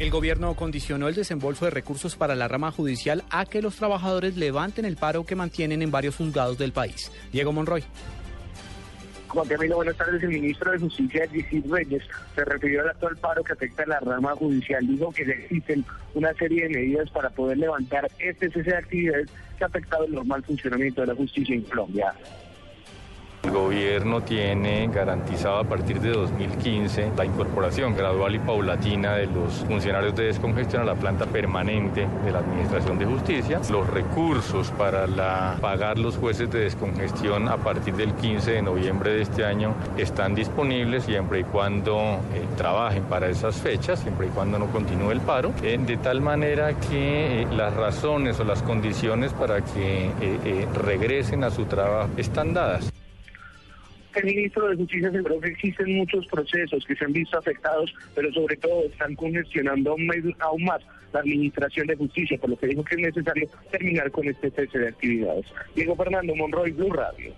El gobierno condicionó el desembolso de recursos para la rama judicial a que los trabajadores levanten el paro que mantienen en varios juzgados del país. Diego Monroy. Juan Camilo, buenas tardes. El ministro de Justicia, Gisir Reyes, se refirió al actual paro que afecta a la rama judicial. Dijo que existen una serie de medidas para poder levantar este cese de actividades que ha afectado el normal funcionamiento de la justicia en Colombia. El gobierno tiene garantizado a partir de 2015 la incorporación gradual y paulatina de los funcionarios de descongestión a la planta permanente de la Administración de Justicia. Los recursos para pagar los jueces de descongestión a partir del 15 de noviembre de este año están disponibles siempre y cuando eh, trabajen para esas fechas, siempre y cuando no continúe el paro, eh, de tal manera que eh, las razones o las condiciones para que regresen a su trabajo están dadas. El ministro de Justicia aseguró que existen muchos procesos que se han visto afectados, pero sobre todo están congestionando aún más la administración de justicia, por lo que dijo que es necesario terminar con este cese de actividades. Diego Fernando Monroy, Blue Radio.